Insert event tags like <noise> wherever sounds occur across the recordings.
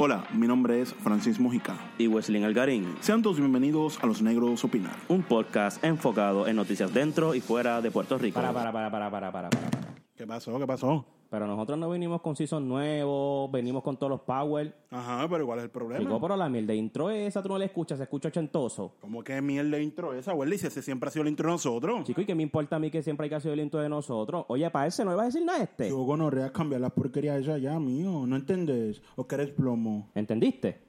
Hola, mi nombre es Francis Mujica. y Wesley Algarín, Sean todos bienvenidos a Los Negros Opinar. un podcast enfocado en noticias dentro y fuera de Puerto Rico. Para, para, para, para, para, para, para. para. ¿Qué pasó? ¿Qué pasó? Pero nosotros no venimos con season nuevo, venimos con todos los power. Ajá, pero ¿cuál es el problema? Chico, pero la mierda de intro esa tú no la escuchas, se escucha ochentoso. ¿Cómo que mierda de intro esa, Welly? Si ese siempre ha sido el intro de nosotros. Chico, ¿y qué me importa a mí que siempre hay que hacer el intro de nosotros? Oye, para ese no ibas a decir nada este. Yo gonorrea cambiar las porquerías esa ya, mío. ¿No entendés? ¿O que eres plomo? ¿Entendiste?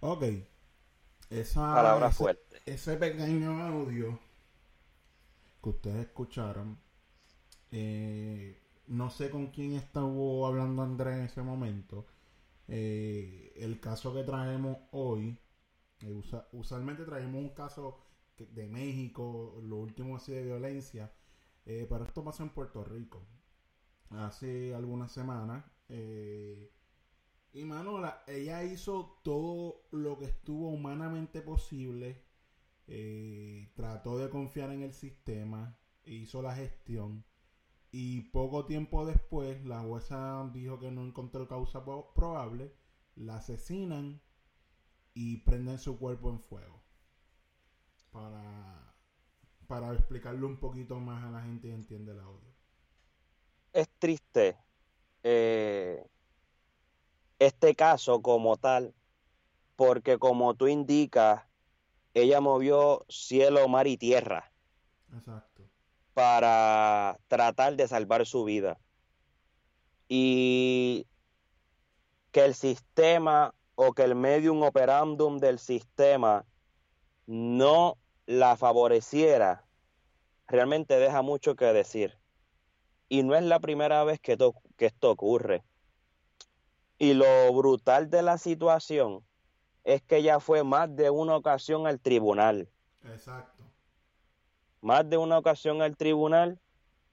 Ok. Esa, Palabra ese, fuerte. Ese pequeño audio que ustedes escucharon. eh, no sé con quién estuvo hablando Andrés en ese momento. Eh, el caso que traemos hoy. eh, usa- usualmente traemos un caso que- de México, lo último así de violencia. pero esto pasó en Puerto Rico. Hace algunas semanas. eh, y mano, la- ella hizo todo lo que estuvo humanamente posible. eh, trató de confiar en el sistema. Hizo la gestión. Y poco tiempo después, la jueza dijo que no encontró causa probable. La asesinan y prenden su cuerpo en fuego. Para, para explicarlo un poquito más a la gente y entiende el audio. es triste eh, este caso como tal, porque como tú indicas, ella movió cielo, mar y tierra Exacto. para tratar de salvar su vida. Y que el sistema o que el medium operandum del sistema no la favoreciera, realmente deja mucho que decir. Y no es la primera vez que, que esto ocurre. Y lo brutal de la situación es que ya fue más de una ocasión al tribunal Exacto. más de una ocasión al tribunal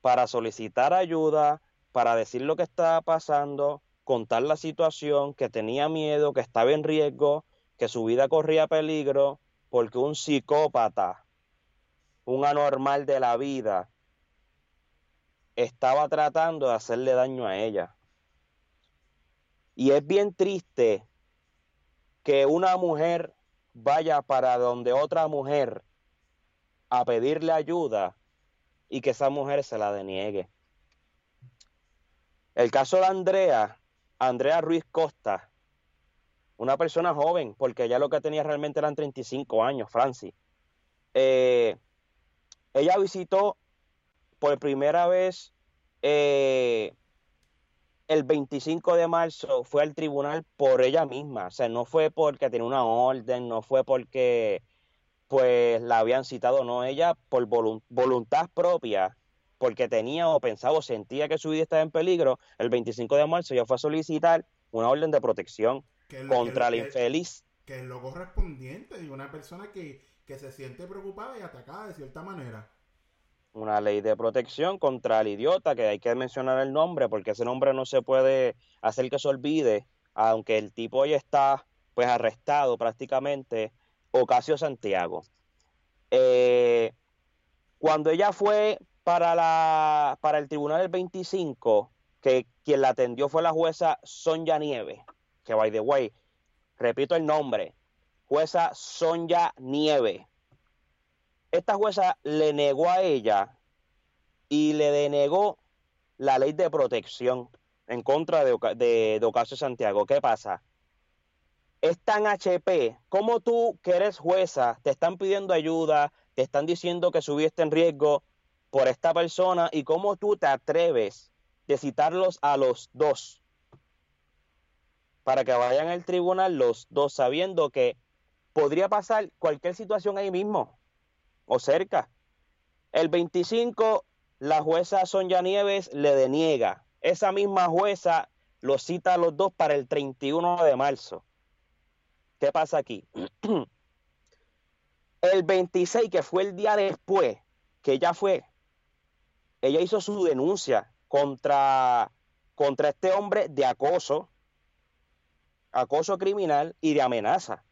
para solicitar ayuda, para decir lo que estaba pasando, contar la situación, que tenía miedo, que estaba en riesgo, que su vida corría peligro, porque un psicópata, un anormal de la vida, estaba tratando de hacerle daño a ella. Y es bien triste que una mujer vaya para donde otra mujer a pedirle ayuda y que esa mujer se la deniegue. El caso de Andrea, Andrea Ruiz Costa, una persona joven, porque ella lo que tenía realmente eran 35 años, Francis. Eh, ella visitó por primera vez eh, el 25 de marzo, fue al tribunal por ella misma, o sea, no fue porque tenía una orden, no fue porque pues la habían citado, no ella por volun- voluntad propia, porque tenía o pensaba o sentía que su vida estaba en peligro, el 25 de marzo ya fue a solicitar una orden de protección lo- contra la infeliz. que es lo correspondiente y una persona que, que se siente preocupada y atacada de cierta manera. Una ley de protección contra el idiota, que hay que mencionar el nombre, porque ese nombre no se puede hacer que se olvide, aunque el tipo hoy está pues arrestado prácticamente, Ocasio Santiago. Eh, cuando ella fue para la para el tribunal del 25, que quien la atendió fue la jueza Sonja Nieve, que by the way, repito el nombre, jueza Sonja Nieve esta jueza le negó a ella y le denegó la ley de protección en contra de, de, Ocasio Santiago. ¿Qué pasa? Es tan HP, como tú que eres jueza, te están pidiendo ayuda, te están diciendo que su vida está en riesgo por esta persona y cómo tú te atreves de citarlos a los dos para que vayan al tribunal los dos sabiendo que podría pasar cualquier situación ahí mismo o cerca. El 25 la jueza Sonia Nieves le deniega. Esa misma jueza lo cita a los dos para el 31 de marzo. ¿Qué pasa aquí? <clears throat> El 26, que fue el día después, que ella fue, ella hizo su denuncia contra, contra este hombre de acoso, acoso criminal y de amenaza.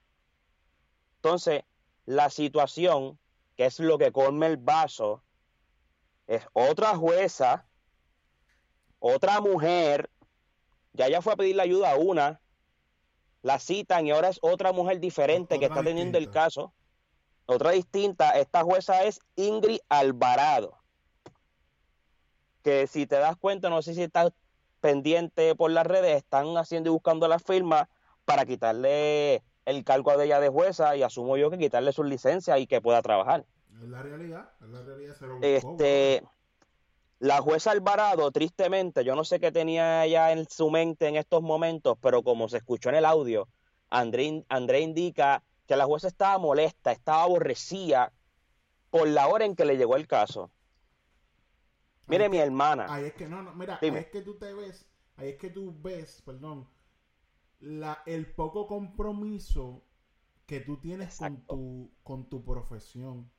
Entonces, la situación, que es lo que come el vaso, es otra jueza, otra mujer, ya ella fue a pedirle ayuda a una, la citan y ahora es otra mujer diferente que está teniendo el caso. Otra distinta, esta jueza es Ingrid Alvarado. Que si te das cuenta, no sé si estás pendiente por las redes, están haciendo y buscando las firmas para quitarle el cargo de ella de jueza y asumo yo que quitarle su licencia y que pueda trabajar. Es la realidad, es la realidad. Se lo buscó, Este, la jueza Alvarado, tristemente, yo no sé qué tenía ella en su mente en estos momentos, pero como se escuchó en el audio, André, André indica que la jueza estaba molesta, estaba aborrecida por la hora en que le llegó el caso. Mire, Ahí mi hermana, Ahí es que no, no, mira, ahí es que tú te ves, ahí es que tú ves, perdón, la, el poco compromiso que tú tienes con tu, con tu profesión.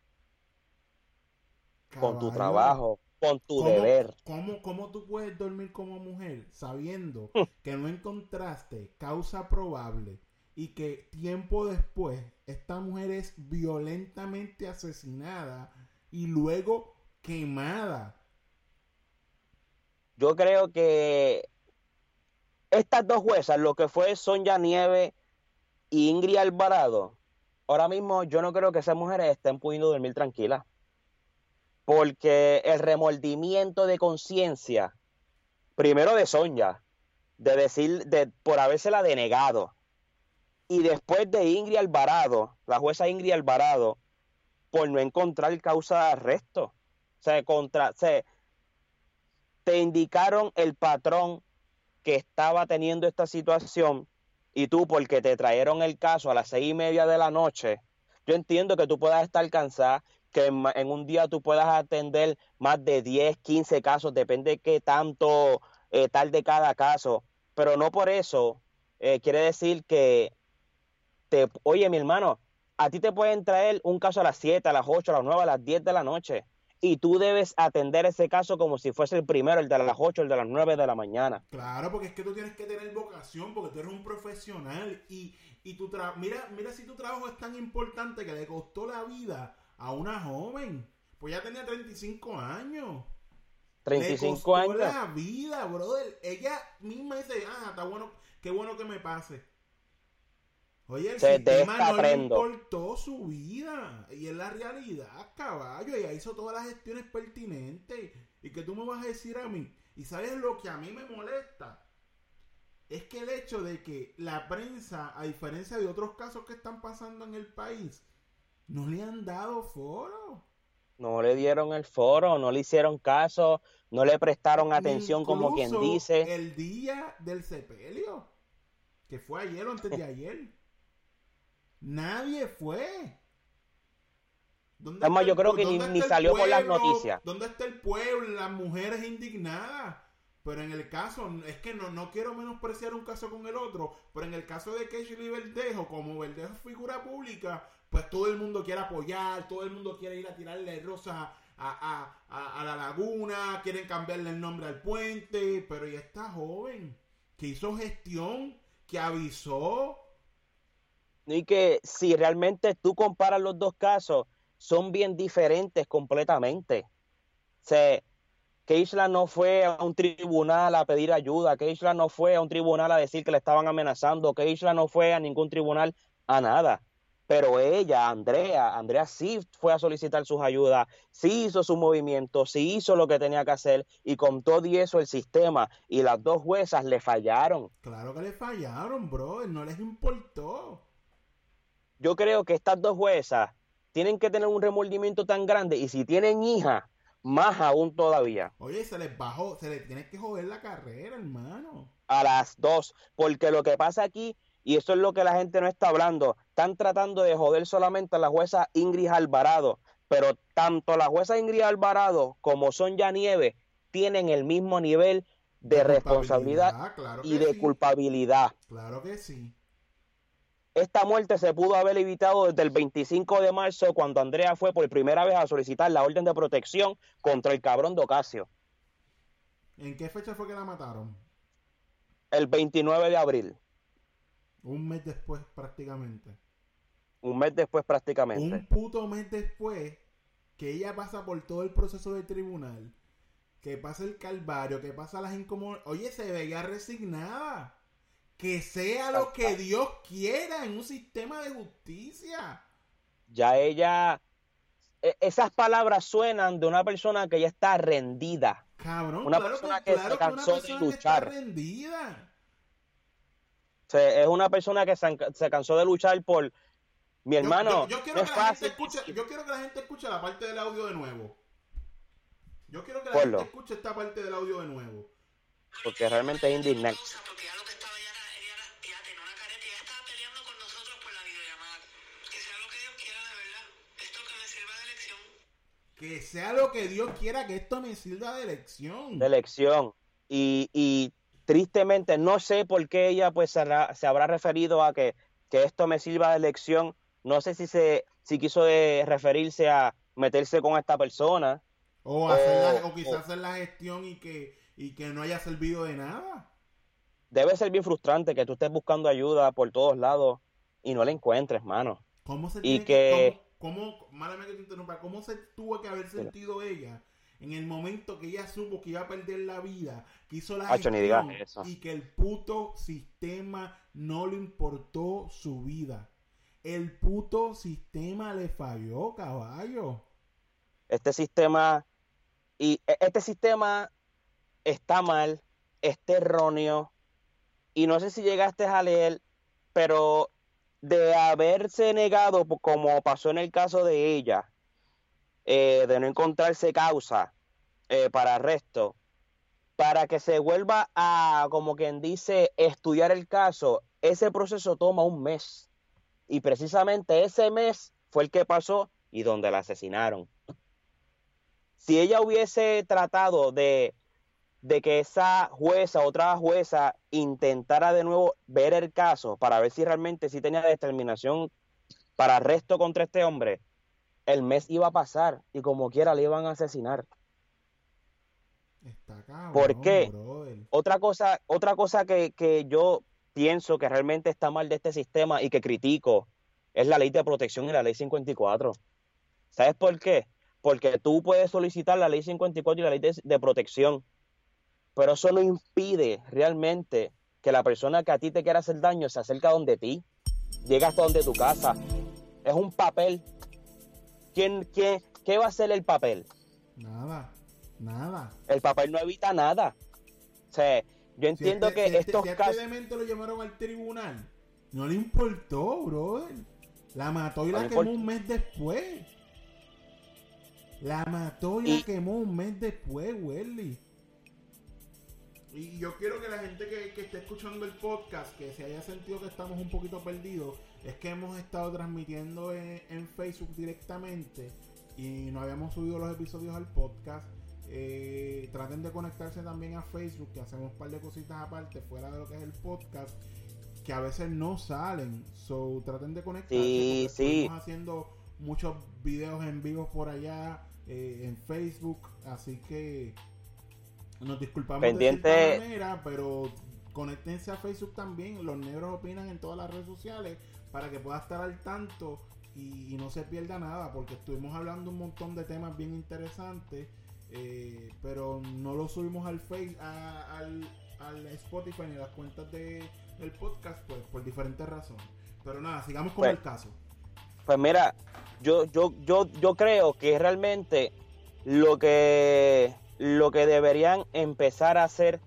con tu trabajo, con tu ¿cómo- deber. ¿cómo, ¿Cómo tú puedes dormir como mujer sabiendo <laughs> que no encontraste causa probable y que tiempo después esta mujer es violentamente asesinada y luego quemada? Yo creo que estas dos juezas, lo que fue Sonia Nieve y Ingrid Alvarado, ahora mismo yo no creo que esas mujeres estén pudiendo dormir tranquilas. Porque el remordimiento de conciencia, primero de Sonia, de decir, de, por habérsela denegado, y después de Ingrid Alvarado, la jueza Ingrid Alvarado, por no encontrar causa de arresto. O sea, contra, o sea, te indicaron el patrón que estaba teniendo esta situación y tú porque te trajeron el caso a las seis y media de la noche, yo entiendo que tú puedas estar cansada, que en, un día tú puedas atender más de 10, 15 casos, depende de qué tanto eh, tarde cada caso, pero no por eso eh, quiere decir que te, oye mi hermano, a ti te pueden traer un caso a las 7, a las 8, a las 9, a las 10 de la noche y tú debes atender ese caso como si fuese el primero, el de las 8, el de las 9 de la mañana. Claro, porque es que tú tienes que tener vocación, porque tú eres un profesional y, y tu tra mira, mira si tu trabajo es tan importante que le costó la vida a una joven. Pues ya tenía 35 años. Le 35 costó años. la vida, brother. Ella misma dice, ah, está bueno, qué bueno que me pase. Oye, el Se- sistema no le importó su vida. Y es la realidad, caballo. Ella hizo todas las gestiones pertinentes. ¿Y que tú me vas a decir a mí? ¿Y sabes lo que a mí me molesta? Es que el hecho de que la prensa, a diferencia de otros casos que están pasando en el país, no le han dado foro. No le dieron el foro, no le hicieron caso, no le prestaron atención como quien dice. El día del sepelio, que fue ayer o antes de ayer. Nadie fue. ¿Dónde Es más, está yo creo que ni- salió por las pueblo? noticias. ¿Dónde está el pueblo? Las mujeres indignadas. Pero en el caso, es que no, no quiero menospreciar un caso con el otro, pero en el caso de Keishly Verdejo, como Verdejo es figura pública, pues todo el mundo quiere apoyar, todo el mundo quiere ir a tirarle rosa a, a- a- a la laguna, quieren cambiarle el nombre al puente, pero y esta joven que hizo gestión, que avisó, Y que si realmente tú comparas los dos casos, son bien diferentes completamente. O sea, Keishla no fue a un tribunal a pedir ayuda, Keishla no fue a un tribunal a decir que le estaban amenazando, Keishla no fue a ningún tribunal a nada. Pero ella, Andrea, Andrea sí fue a solicitar sus ayudas, sí hizo su movimiento, sí hizo lo que tenía que hacer y con todo y eso el sistema y las dos juezas le fallaron. claro que le fallaron, bro, no les importó. Yo creo que estas dos juezas tienen que tener un remordimiento tan grande y si tienen hija, más aún todavía, Oye, se les bajó, se les tiene que joder la carrera, hermano. a las dos, porque lo que pasa aquí, y eso es lo que la gente no está hablando, están tratando de joder solamente a la jueza Ingrid Alvarado, pero tanto la jueza Ingrid Alvarado como Sonia Nieves tienen el mismo nivel de, responsabilidad claro y de sí. culpabilidad. Claro que sí. Esta muerte se pudo haber evitado desde el 25 de marzo cuando Andrea fue por primera vez a solicitar la orden de protección contra el cabrón de Ocasio, ¿En qué fecha fue que la mataron? el 29 de abril, Un mes después prácticamente. un mes después prácticamente. Un puto mes después que ella pasa por todo el proceso de tribunal, que pasa el calvario, que pasa las incomodidades. Oye, se veía resignada. Que sea lo que Dios quiera en un sistema de justicia. Ya ella, e- esas palabras suenan de una persona que ya está rendida. Cabrón, Una claro, persona que, que claro se que una cansó de persona que luchar. está rendida. O sea, es una persona que se, se cansó de luchar por mi hermano. yo, yo quiero no es que la gente fácil. escuche, yo quiero que la gente escuche la parte del audio de nuevo. Yo quiero que la Ponlo. gente escuche esta parte del audio de nuevo. Porque realmente es indignante. Pausa, Porque ya lo que estaba ya era, ella era, ya tenía una careta y ella estaba peleando con nosotros por la videollamada. Que sea lo que Dios quiera de verdad. Esto que me sirva de lección. Que sea lo que Dios quiera que esto me sirva de lección. de elección y, y tristemente no sé por qué ella pues se, habrá- se habrá referido a que, que esto me sirva de elección no sé si se si quiso eh, referirse a meterse con esta persona O, hacer la- o- o quizás hacer la gestión y que, y que no haya servido de nada. debe ser bien frustrante que tú estés buscando ayuda por todos lados y no la encuentres mano ¿Cómo se Y tiene que- cómo, málame que te interrumpa, cómo se tuvo que haber sentido ella en el momento que ella supo que iba a perder la vida, que hizo la gestión eso. y que el puto sistema no le importó su vida? El puto sistema le falló, caballo. este sistema y e- este sistema está mal, está erróneo y no sé si llegaste a leer, pero de haberse negado, po- como pasó en el caso de ella, eh, de no encontrarse causa eh, para arresto, para que se vuelva a, como quien dice, estudiar el caso, ese proceso toma un mes. Y precisamente ese mes fue el que pasó y donde la asesinaron si ella hubiese tratado de, de que esa jueza, otra jueza, intentara de nuevo ver el caso para ver si realmente sí tenía determinación para arresto contra este hombre, el mes iba a pasar y como quiera le iban a asesinar. Está cabrón, ¿Por qué? brother. Otra cosa, otra cosa que, que yo pienso que realmente está mal de este sistema y que critico es la ley de protección y la ley 54. ¿Sabes por qué? Porque tú puedes solicitar la ley 54 y la ley de, de protección, pero eso no impide realmente que la persona que a ti te quiera hacer daño se acerque a donde ti, llega hasta donde tu casa. Es un papel. ¿Quién, quién, ¿Qué va a hacer el papel? Nada, nada. El papel no evita nada. O sea, yo Si entiendo este- que este- estos si este casos... demente lo llevaron al tribunal, no le importó, brother. La mató y No la quemó un mes después. La mató y, Y- la quemó un mes después, Welly. Y yo quiero que la gente que, que esté escuchando el podcast, que se haya sentido que estamos un poquito perdidos, es que hemos estado transmitiendo en, en Facebook directamente y no habíamos subido los episodios al podcast. Eh, traten de conectarse también a Facebook, que hacemos un par de cositas aparte, fuera de lo que es el podcast, que a veces no salen. So, traten de conectarse. Sí, sí. Estamos haciendo muchos videos en vivo por allá eh, en Facebook, así que nos disculpamos Pendiente. de manera, pero conéctense a Facebook también. Los negros opinan en todas las redes sociales para que pueda estar al tanto y, y no se pierda nada, porque estuvimos hablando un montón de temas bien interesantes, eh, pero no lo subimos al face, a- al, al Spotify ni a las cuentas de, del podcast, pues por diferentes razones. Pero nada, sigamos con Pues, el caso. Pues mira, yo, yo, yo, yo creo que realmente lo que, lo que deberían empezar a hacer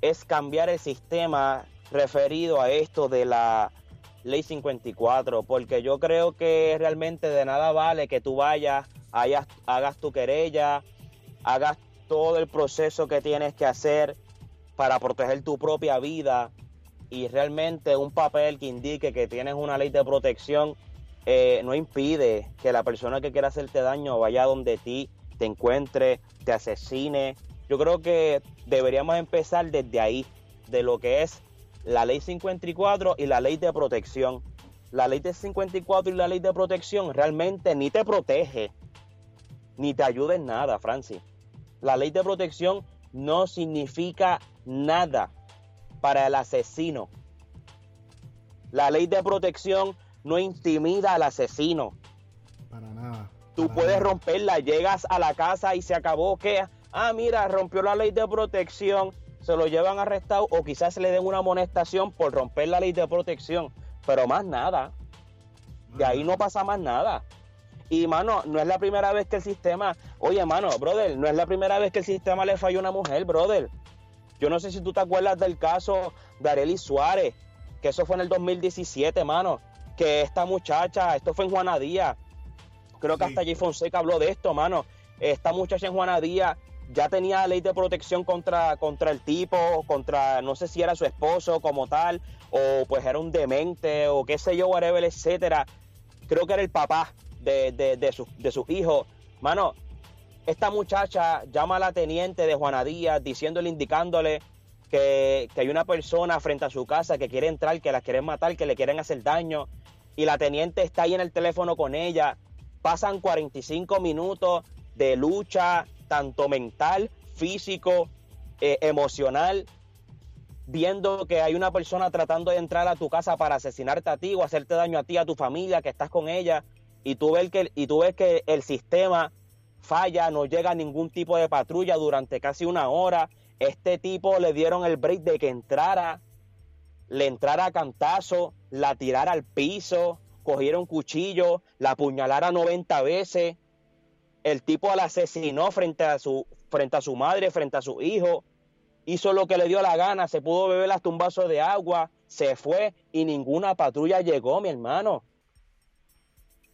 es cambiar el sistema referido a esto de la ley 54, porque yo creo que realmente de nada vale que tú vayas, hayas- hagas tu querella, hagas todo el proceso que tienes que hacer para proteger tu propia vida y realmente un papel que indique que tienes una ley de protección eh, no impide que la persona que quiera hacerte daño vaya donde ti, te encuentre, te asesine. Yo creo que deberíamos empezar desde ahí, de lo que es la ley 54 y la ley de protección. La ley de 54 y la ley de protección realmente ni te protege, ni te ayuda en nada, Francis. La ley de protección no significa nada para el asesino. La ley de protección no intimida al asesino. Para nada. Tú puedes romperla, llegas a la casa y se acabó que, ah, mira, rompió la ley de protección, se lo llevan arrestado o quizás le den una amonestación por romper la ley de protección, pero más nada. De ahí no pasa más nada. Y mano, no es la primera vez que el sistema, oye, mano, brother, no es la primera vez que el sistema le falló a una mujer, brother. Yo no sé si tú te acuerdas del caso de Arely Suárez, que eso fue en el 2017, mano, que esta muchacha, esto fue en Juana Díaz, creo que Sí. hasta Jay Fonseca habló de esto, mano. Esta muchacha en Juana Díaz ya tenía ley de protección contra, contra el tipo, contra, no sé si era su esposo como tal, o pues era un demente, o qué sé yo, whatever, etcétera. Creo que era el papá de, de, de, sus- de sus hijos. Mano, esta muchacha llama a la teniente de Juana Díaz diciéndole, indicándole que, que hay una persona frente a su casa que quiere entrar, que la quieren matar, que le quieren hacer daño. Y la teniente está ahí en el teléfono con ella. Pasan 45 minutos de lucha, tanto mental, físico, eh, emocional, viendo que hay una persona tratando de entrar a tu casa para asesinarte a ti o hacerte daño a ti, a tu familia, que estás con ella, y tú ves que, y tú ves que el sistema falla, no llega ningún tipo de patrulla durante casi una hora. Este tipo le dieron el break de que entrara, le entrara a cantazo, la tirara al piso, cogieron cuchillo, la apuñalara 90 veces. El tipo la asesinó frente a su, frente a su madre, frente a su hijo. Hizo lo que le dio la gana, se pudo beber hasta un vaso de agua, se fue y ninguna patrulla llegó, mi hermano.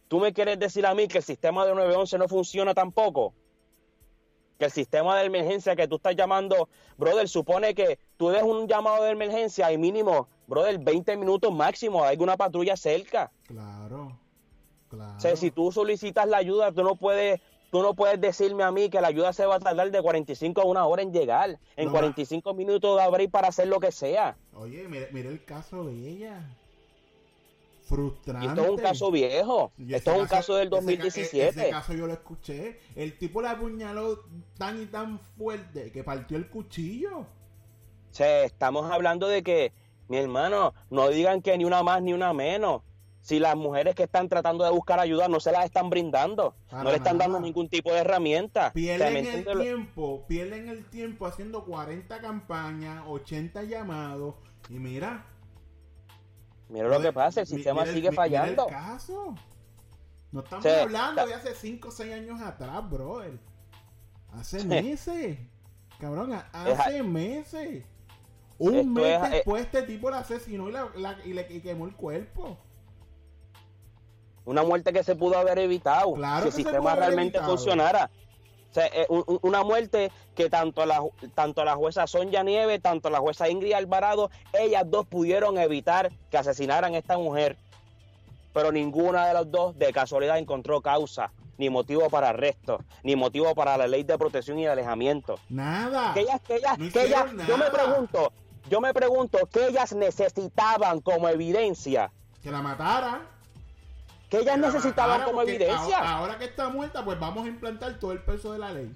¿Tú me quieres decir a mí que el sistema de 911 no funciona tampoco? Que el sistema de emergencia que tú estás llamando, brother, supone que tú des un llamado de emergencia y mínimo, brother, 20 minutos máximo, hay una patrulla cerca. Claro. Claro. O sea, si tú solicitas la ayuda, tú no puedes, tú no puedes decirme a mí que la ayuda se va a tardar de 45 a una hora en llegar. En No, 45 minutos de abrir para hacer lo que sea. Oye, mira, mira el caso de ella. Y Frustrante. esto es un caso viejo. Esto es un caso del ese ca- 2017. Ese caso yo lo escuché. El tipo le apuñaló tan y tan fuerte que partió el cuchillo. O sea, estamos hablando de que, mi hermano, no digan que ni una más ni una menos. Si las mujeres que están tratando de buscar ayuda no se las están brindando, Para no le están nada. dando ningún tipo de herramienta. O sea, ¿me Pierden el lo- tiempo, pierden el tiempo haciendo 40 campañas, 80 llamados. Y mira. Mira lo que pasa, el mi- sistema mira sigue mi- mira el fallando. caso. No estamos Sí, hablando de hace 5 o 6 años atrás, brother. Hace <laughs> meses. Cabrón, hace meses. Un Esto mes es a- después este tipo la asesinó y, la, la- y le y quemó el cuerpo. Una muerte que se pudo haber evitado Claro si el sistema realmente evitado. funcionara. O sea, eh, un- un- una muerte que tanto la, tanto la jueza Sonia Nieve, tanto la jueza Ingrid Alvarado, ellas dos pudieron evitar que asesinaran a esta mujer. Pero ninguna de las dos de casualidad encontró causa, ni motivo para arresto, ni motivo para la ley de protección y de alejamiento. Nada. Que ellas, que ellas, No que ellas, yo me pregunto, yo me pregunto, ¿qué ellas necesitaban como evidencia? Que la matara. ¿Qué ellas que la necesitaban matara, como evidencia? Ahora, ahora que está muerta, pues vamos a implantar todo el peso de la ley.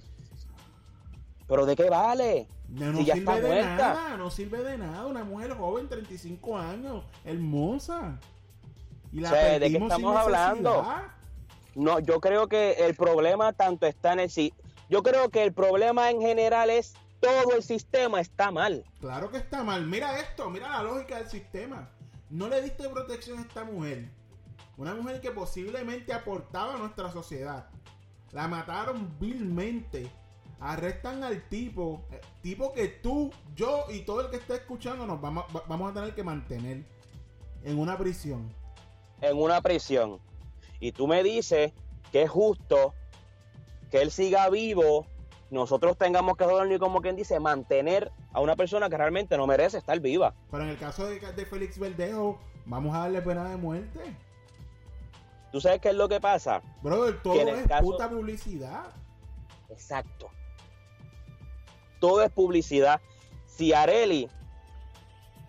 ¿Pero de qué vale? No, no Si ya sirve está de muerta. nada, no sirve de nada. Una mujer joven, 35 años, hermosa. Y la Sí, ¿de qué estamos hablando? No, yo creo que el problema tanto está en el sí. Yo creo que el problema en general es todo el sistema está mal. Claro que está mal. Mira esto, mira la lógica del sistema. No le diste protección a esta mujer. Una mujer que posiblemente aportaba a nuestra sociedad. La mataron vilmente. Arrestan al tipo. eh, Tipo que tú, yo y todo el que esté escuchando nos vamos, va- vamos a tener que mantener en una prisión. en una prisión. Y tú me dices que es justo que él siga vivo, nosotros tengamos que y como quien dice, mantener a una persona que realmente no merece estar viva. Pero en el caso de, de Félix Verdejo, vamos a darle pena de muerte. ¿Tú sabes qué es lo que pasa? Brother, todo es caso- puta publicidad. Exacto. Todo es publicidad. Si Areli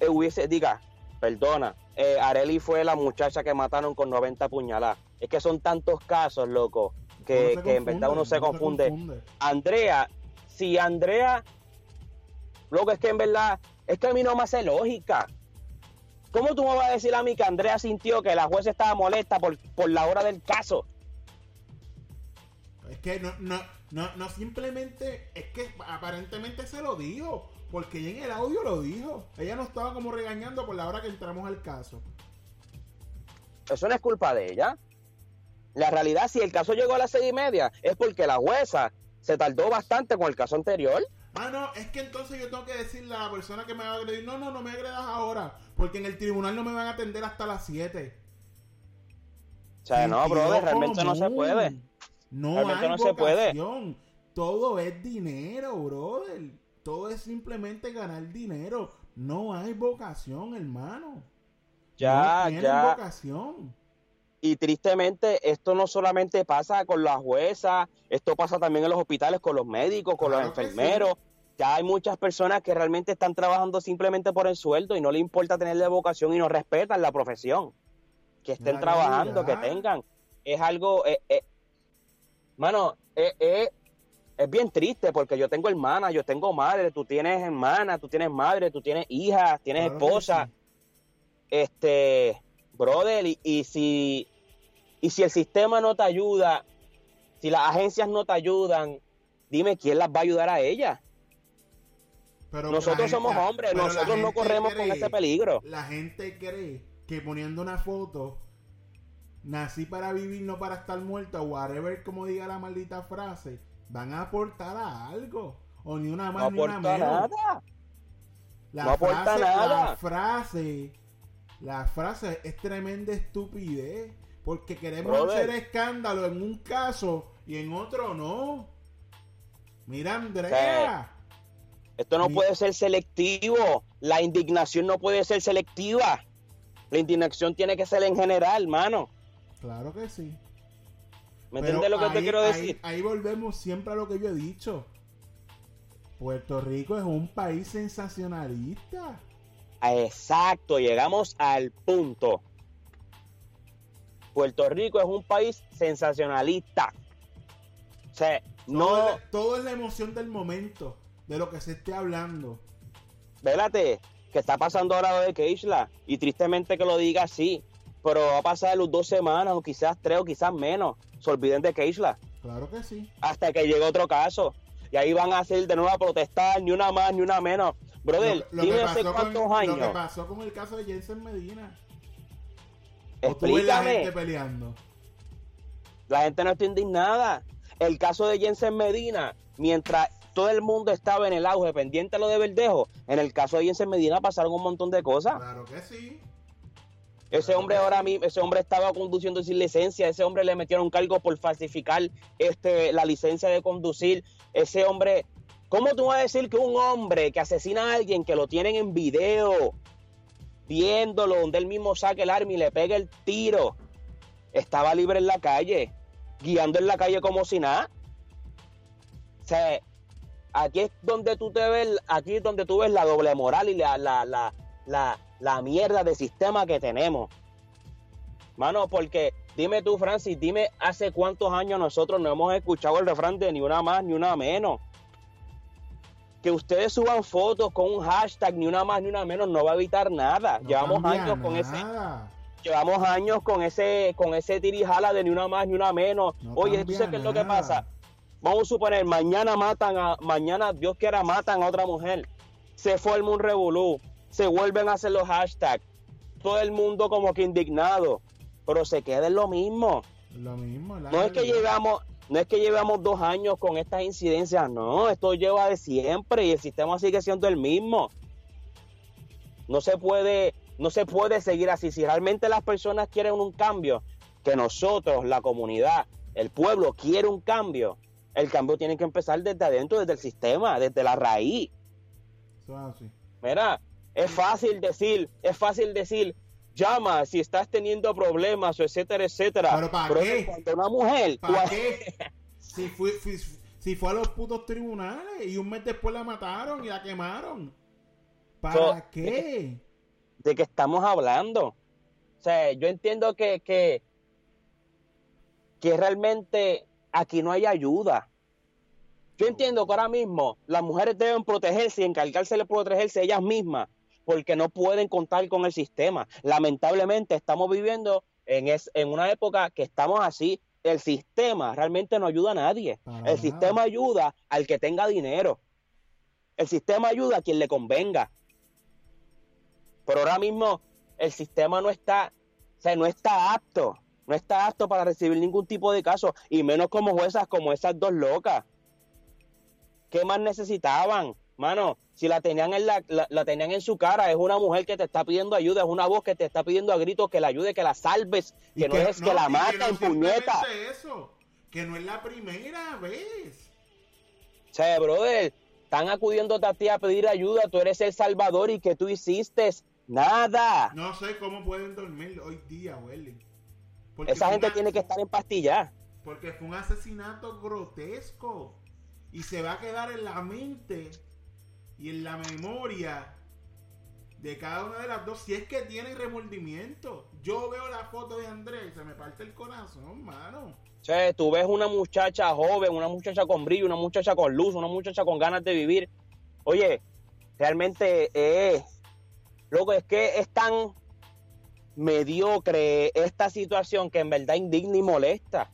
eh, hubiese, diga, perdona, eh, Areli fue la muchacha que mataron con 90 puñaladas. Es que son tantos casos, loco, que, que en verdad uno se confunde, confunde. Andrea, si Andrea, loco, es que en verdad, es que a mí no me hace lógica. ¿Cómo tú me vas a decir a mí que Andrea sintió que la jueza estaba molesta por, por la hora del caso? Es que no, no, no, no simplemente, es que aparentemente se lo dijo, porque ella en el audio lo dijo. Ella no estaba como regañando por la hora que entramos al caso. Eso no es culpa de ella. La realidad, si el caso llegó a las seis y media, es porque la jueza se tardó bastante con el caso anterior. Ah, no, es que entonces yo tengo que decirle a la persona que me va a agredir, no, no, no me agredas ahora, porque en el tribunal no me van a atender hasta las 7. O sea, no, brother, realmente no se puede. No Realmente hay no se puede. vocación. Todo es dinero, brother. Todo es simplemente ganar dinero. No hay vocación, hermano. Ya, no ya. vocación. Y tristemente, esto no solamente pasa con la jueza, esto pasa también en los hospitales con los médicos, con Claro los enfermeros. Ya hay muchas personas que realmente están trabajando simplemente por el sueldo y no le importa tenerle vocación y no respetan la profesión. Que estén La trabajando, que tengan. Es algo, eh, eh, mano, eh, eh, es bien triste porque yo tengo hermanas, yo tengo madre, tú tienes hermana, tú tienes madre, tú tienes hijas, tienes Claro esposa sí. este, brother, y, y si y si el sistema no te ayuda, si las agencias no te ayudan, dime quién las va a ayudar a ellas. Pero Nosotros somos gente- hombres, nosotros no corremos con ese peligro. La gente cree que poniendo una foto, nací para vivir, no para estar muerto, whatever como diga la maldita frase, van a aportar a algo. O ni una No más ni una aporta menos. nada. La No aporta frase, nada. La frase, la frase es tremenda estupidez. Porque queremos hacer escándalo en un caso y en otro no. Mira, Andrea. Esto no puede ser selectivo. La indignación no puede ser selectiva. La indignación tiene que ser en general, hermano. Claro que sí. ¿Me entiendes lo que te quiero ahí- decir? Ahí, volvemos siempre a lo que yo he dicho. Puerto Rico es un país sensacionalista. Exacto, llegamos al punto. Puerto Rico es un país sensacionalista. O sea, Todo, no, es, todo es la emoción del momento, de lo que se esté hablando. vélate, que está pasando ahora lo de Keishla, y tristemente que lo diga así, pero va a pasar los dos semanas, o quizás tres, o quizás menos. Se olviden de Keishla, Claro que sí. hasta que llegue otro caso. Y ahí van a hacer de nuevo a protestar, ni una más, ni una menos. Brother, Lo- lo, dime hace pasó con, cuántos lo que años. pasó con el caso de Jensen Medina. Ves la Explícame. gente peleando. La gente no está indignada. El caso de Jensen Medina, mientras todo el mundo estaba en el auge pendiente a lo de Verdejo, en el caso de Jensen Medina pasaron un montón de cosas. Claro que sí. Ese Claro hombre que ahora sí. mismo, ese hombre estaba conduciendo sin licencia, ese hombre le metieron cargo por falsificar este la licencia de conducir. Ese hombre, ¿cómo tú vas a decir que un hombre que asesina a alguien que lo tienen en video, viéndolo, donde él mismo saca el arma y le pega el tiro, estaba libre en la calle, guiando en la calle como si nada? O sea, aquí es donde tú te ves, aquí es donde tú ves la doble moral y la, la, la, la, la mierda de sistema que tenemos. Mano, porque dime tú, Francis, dime hace cuántos años nosotros no hemos escuchado el refrán de ni una más ni una menos. Que ustedes suban fotos con un hashtag ni una más ni una menos no va a evitar nada. No llevamos años con ese, llevamos años con ese, con ese tirijala de ni una más ni una menos. No Oye, ¿tú sabes qué es lo que pasa? Vamos a suponer, mañana matan a, mañana, Dios quiera, matan a otra mujer. Se forma un revolú. Se vuelven a hacer los hashtags. Todo el mundo como que indignado. Pero se queda en lo mismo. Lo mismo. la No es que realidad. No es que llevamos dos años con estas incidencias, no, esto lleva de siempre y el sistema sigue siendo el mismo. No se puede, no se puede seguir así. Si realmente las personas quieren un cambio, que nosotros, la comunidad, el pueblo quiere un cambio, el cambio tiene que empezar desde adentro, desde el sistema, desde la raíz. Mira, es fácil decir, es fácil decir, llama si estás teniendo problemas o etcétera, etcétera. ¿Pero para qué? Cuando una mujer, ¿Para qué? <laughs> Si fue, si fue a los putos tribunales y un mes después la mataron y la quemaron. ¿Para So, qué? de qué estamos hablando. O sea, yo entiendo que, que, que realmente aquí no hay ayuda. Yo entiendo que ahora mismo las mujeres deben protegerse y encargarse de protegerse ellas mismas porque no pueden contar con el sistema. Lamentablemente estamos viviendo en, es, en una época que estamos así. El sistema realmente no ayuda a nadie. El sistema ayuda al que tenga dinero. El sistema ayuda a quien le convenga. Pero ahora mismo el sistema no está, o sea, no está apto, no está apto para recibir ningún tipo de caso, y menos como juezas como esas dos locas. ¿Qué más necesitaban? Mano, si la tenían en la, la, la tenían en su cara, es una mujer que te está pidiendo ayuda, es una voz que te está pidiendo a gritos que la ayude, que la salves, que no es que la mata no puñeta. eso, que no es la primera vez. Sea, brother, están acudiendo a ti a pedir ayuda, tú eres el salvador y que tú hiciste nada. No sé cómo pueden dormir hoy día, Welly. Esa gente una- tiene que estar en pastillas. Porque fue un asesinato grotesco. Y se va a quedar en la mente y en la memoria de cada una de las dos. Si es que tiene remordimiento. Yo veo la foto de Andrés y se me parte el corazón, mano. O sea, tú ves una muchacha joven, una muchacha con brillo, una muchacha con luz, una muchacha con ganas de vivir. Oye, realmente es. Loco, es que es tan mediocre esta situación que en verdad indigna y molesta.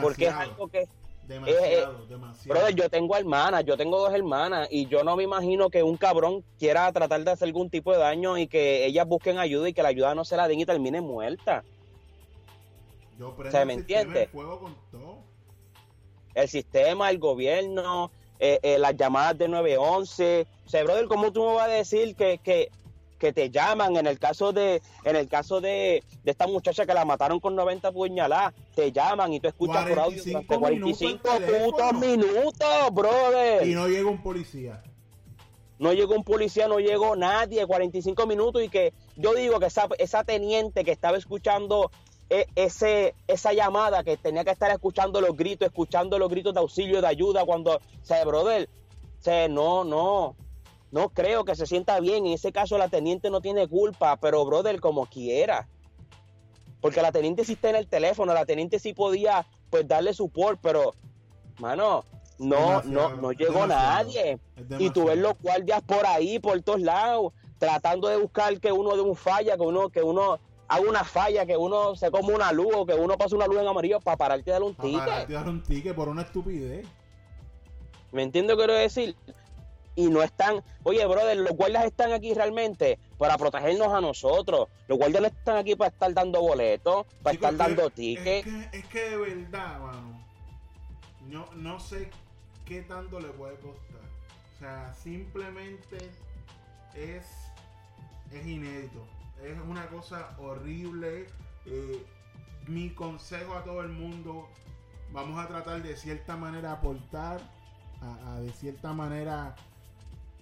Porque es Demasiado. algo que. Demasiado, demasiado. Brother, yo tengo hermanas, yo tengo dos hermanas y yo no me imagino que un cabrón quiera tratar de hacer algún tipo de daño y que ellas busquen ayuda y que la ayuda no se la den y termine muerta. Yo o sea, el ¿me sistema entiendes? en fuego con todo. el sistema, el gobierno, eh, eh, las llamadas de 911. O sea, brother, ¿cómo tú me vas a decir que, que, que te llaman en el caso de en el caso de, de esta muchacha que la mataron con 90 puñaladas? Te llaman y tú escuchas por audio 45 durante minutos 45 el teléfono. putos minutos, brother. Y no llega un policía. no llegó un policía, no llegó nadie, 45 minutos y que yo digo que esa, esa teniente que estaba escuchando eh, ese, esa llamada, que tenía que estar escuchando los gritos, escuchando los gritos de auxilio, de ayuda, cuando, o sea, brother, o sea, no, no, no creo que se sienta bien, en ese caso la teniente no tiene culpa, pero brother, como quiera. Porque la teniente sí está en el teléfono, la teniente sí podía pues darle support, pero mano, no, no, no llegó nadie. Y tú ves los guardias por ahí, por todos lados, tratando de buscar que uno de un falla, que uno, que uno haga una falla, que uno se come una luz o que uno pase una luz en amarillo para pararte de darle un Para pararte ticket. a dar un ticket por una estupidez. ¿Me que quiero decir? Y no están, oye, brother, los guardias están aquí realmente para protegernos a nosotros. Los guardias no están aquí para estar dando boletos, para estar dando tickets. Es que, es que de verdad, mano. No, no sé qué tanto le puede costar. O sea, simplemente es, es inédito. Es una cosa horrible. Eh, mi consejo a todo el mundo, vamos a tratar de cierta manera aportar, a, a de cierta manera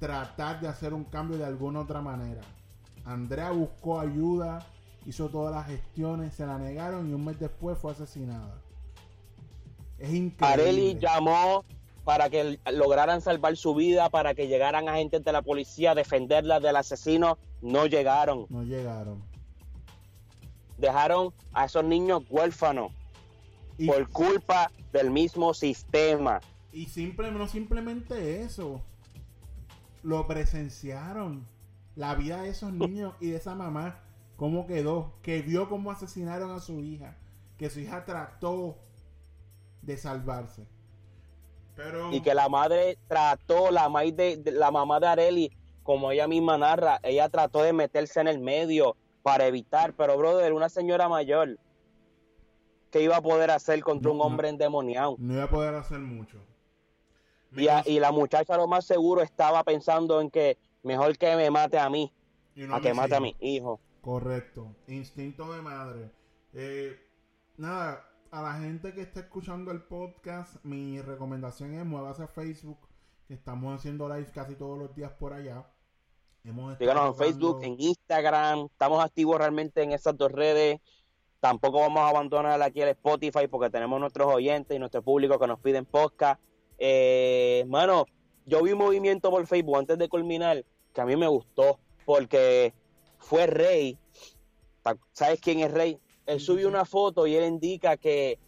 tratar de hacer un cambio de alguna otra manera. Andrea buscó ayuda, hizo todas las gestiones, se la negaron y un mes después fue asesinada. Es increíble. Areli llamó para que lograran salvar su vida, para que llegaran agentes de la policía a defenderla del asesino. No llegaron. No llegaron. Dejaron a esos niños huérfanos Y, por culpa del mismo sistema. y simple, no simplemente eso. Lo presenciaron. La vida de esos niños y de esa mamá, cómo quedó. Que vio cómo asesinaron a su hija. Que su hija trató de salvarse. Pero... Y que la madre trató, la, de, de- la mamá de Areli, como ella misma narra, ella trató de meterse en el medio para evitar, pero brother, una señora mayor, ¿qué iba a poder hacer contra No, un hombre endemoniado? No iba a poder hacer mucho. Y, a- y la muchacha lo más seguro estaba pensando en que mejor que me mate a mí, no a que mate a mi hijo. Correcto. Instinto de madre. Eh, nada, a la gente que está escuchando el podcast, mi recomendación es muévase a Facebook, que estamos haciendo live casi todos los días por allá. Hemos estado Síganos en Facebook, en Instagram. Estamos activos realmente en esas dos redes. Tampoco vamos a abandonar aquí el Spotify porque tenemos nuestros oyentes y nuestro público que nos piden podcast. Eh, mano, yo vi un movimiento por Facebook antes de culminar que a mí me gustó porque fue Rey. ¿Sabes quién es Rey? Él subió una foto y él indica que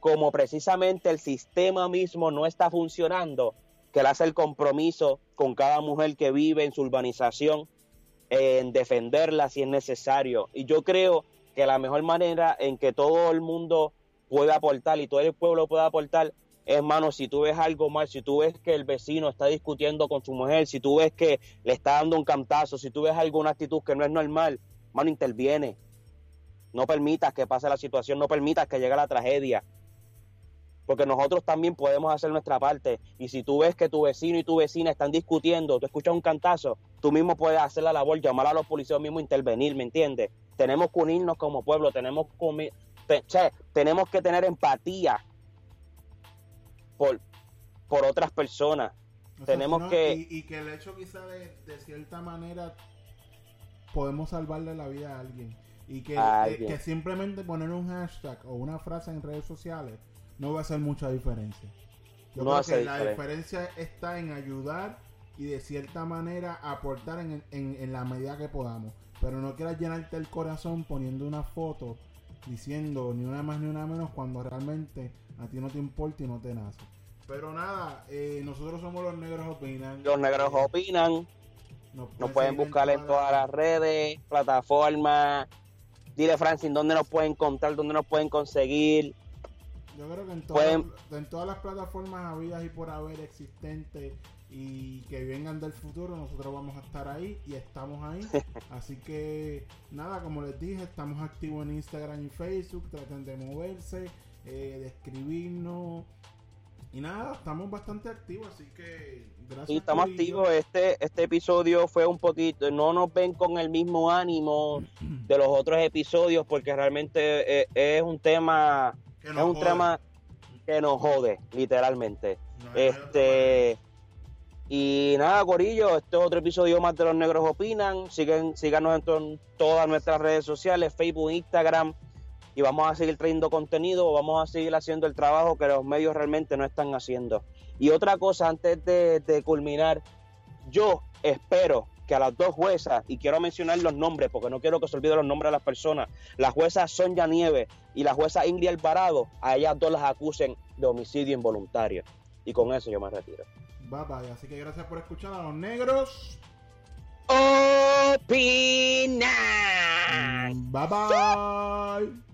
como precisamente el sistema mismo no está funcionando, que él hace el compromiso con cada mujer que vive en su urbanización en defenderla si es necesario. Y yo creo que la mejor manera en que todo el mundo puede aportar y todo el pueblo puede aportar es, mano, si tú ves algo mal, si tú ves que el vecino está discutiendo con su mujer, si tú ves que le está dando un cantazo, si tú ves alguna actitud que no es normal, mano, interviene. No permitas que pase la situación, no permitas que llegue la tragedia. Porque nosotros también podemos hacer nuestra parte. Y si tú ves que tu vecino y tu vecina están discutiendo, tú escuchas un cantazo, tú mismo puedes hacer la labor, llamar a los policías mismos, intervenir, ¿me entiendes? Tenemos que unirnos como pueblo, tenemos, te- che, tenemos que tener empatía por, por otras personas. O sea, tenemos no, que- Y, y que el hecho quizá de, de cierta manera podemos salvarle la vida a alguien. Y que, eh, que simplemente poner un hashtag o una frase en redes sociales no va a hacer mucha diferencia. Yo No creo hace que la diferencia. diferencia está en ayudar y de cierta manera aportar en, en- en la medida que podamos. Pero no quieras llenarte el corazón poniendo una foto diciendo ni una más ni una menos cuando realmente a ti no te importa y no te nace. Pero nada, eh, nosotros somos los negros opinan. Los negros Eh, opinan, nos nos pueden buscar en todas las redes, plataformas. Dile, Francine, dónde nos pueden encontrar, dónde nos pueden conseguir. Yo creo que en todas, pueden- en todas las plataformas habidas y por haber existentes y que vengan del futuro, nosotros vamos a estar ahí y estamos ahí. <laughs> Así que nada, como les dije, estamos activos en Instagram y Facebook. Traten de moverse, eh, de escribirnos. Y nada, estamos bastante activos, así que gracias. Sí, estamos activos. Este, este episodio fue un poquito, no nos ven con el mismo ánimo <clears throat> de los otros episodios porque realmente eh, es un tema, Que es nos un jode. tema que nos jode, literalmente. No Este y nada, Corillo, este es otro episodio más de Los Negros Opinan. Siguen, síganos en todas nuestras redes sociales, Facebook, Instagram. Y vamos a seguir trayendo contenido, vamos a seguir haciendo el trabajo que los medios realmente no están haciendo. Y otra cosa, antes de, de culminar, yo espero que a las dos juezas, y quiero mencionar los nombres porque no quiero que se olviden los nombres de las personas, la jueza Sonia Nieves y la jueza Ingrid Alvarado, a ellas dos las acusen de homicidio involuntario. Y con eso yo me retiro. Bye bye. Así que gracias por escuchar a los negros. Opina. Bye bye.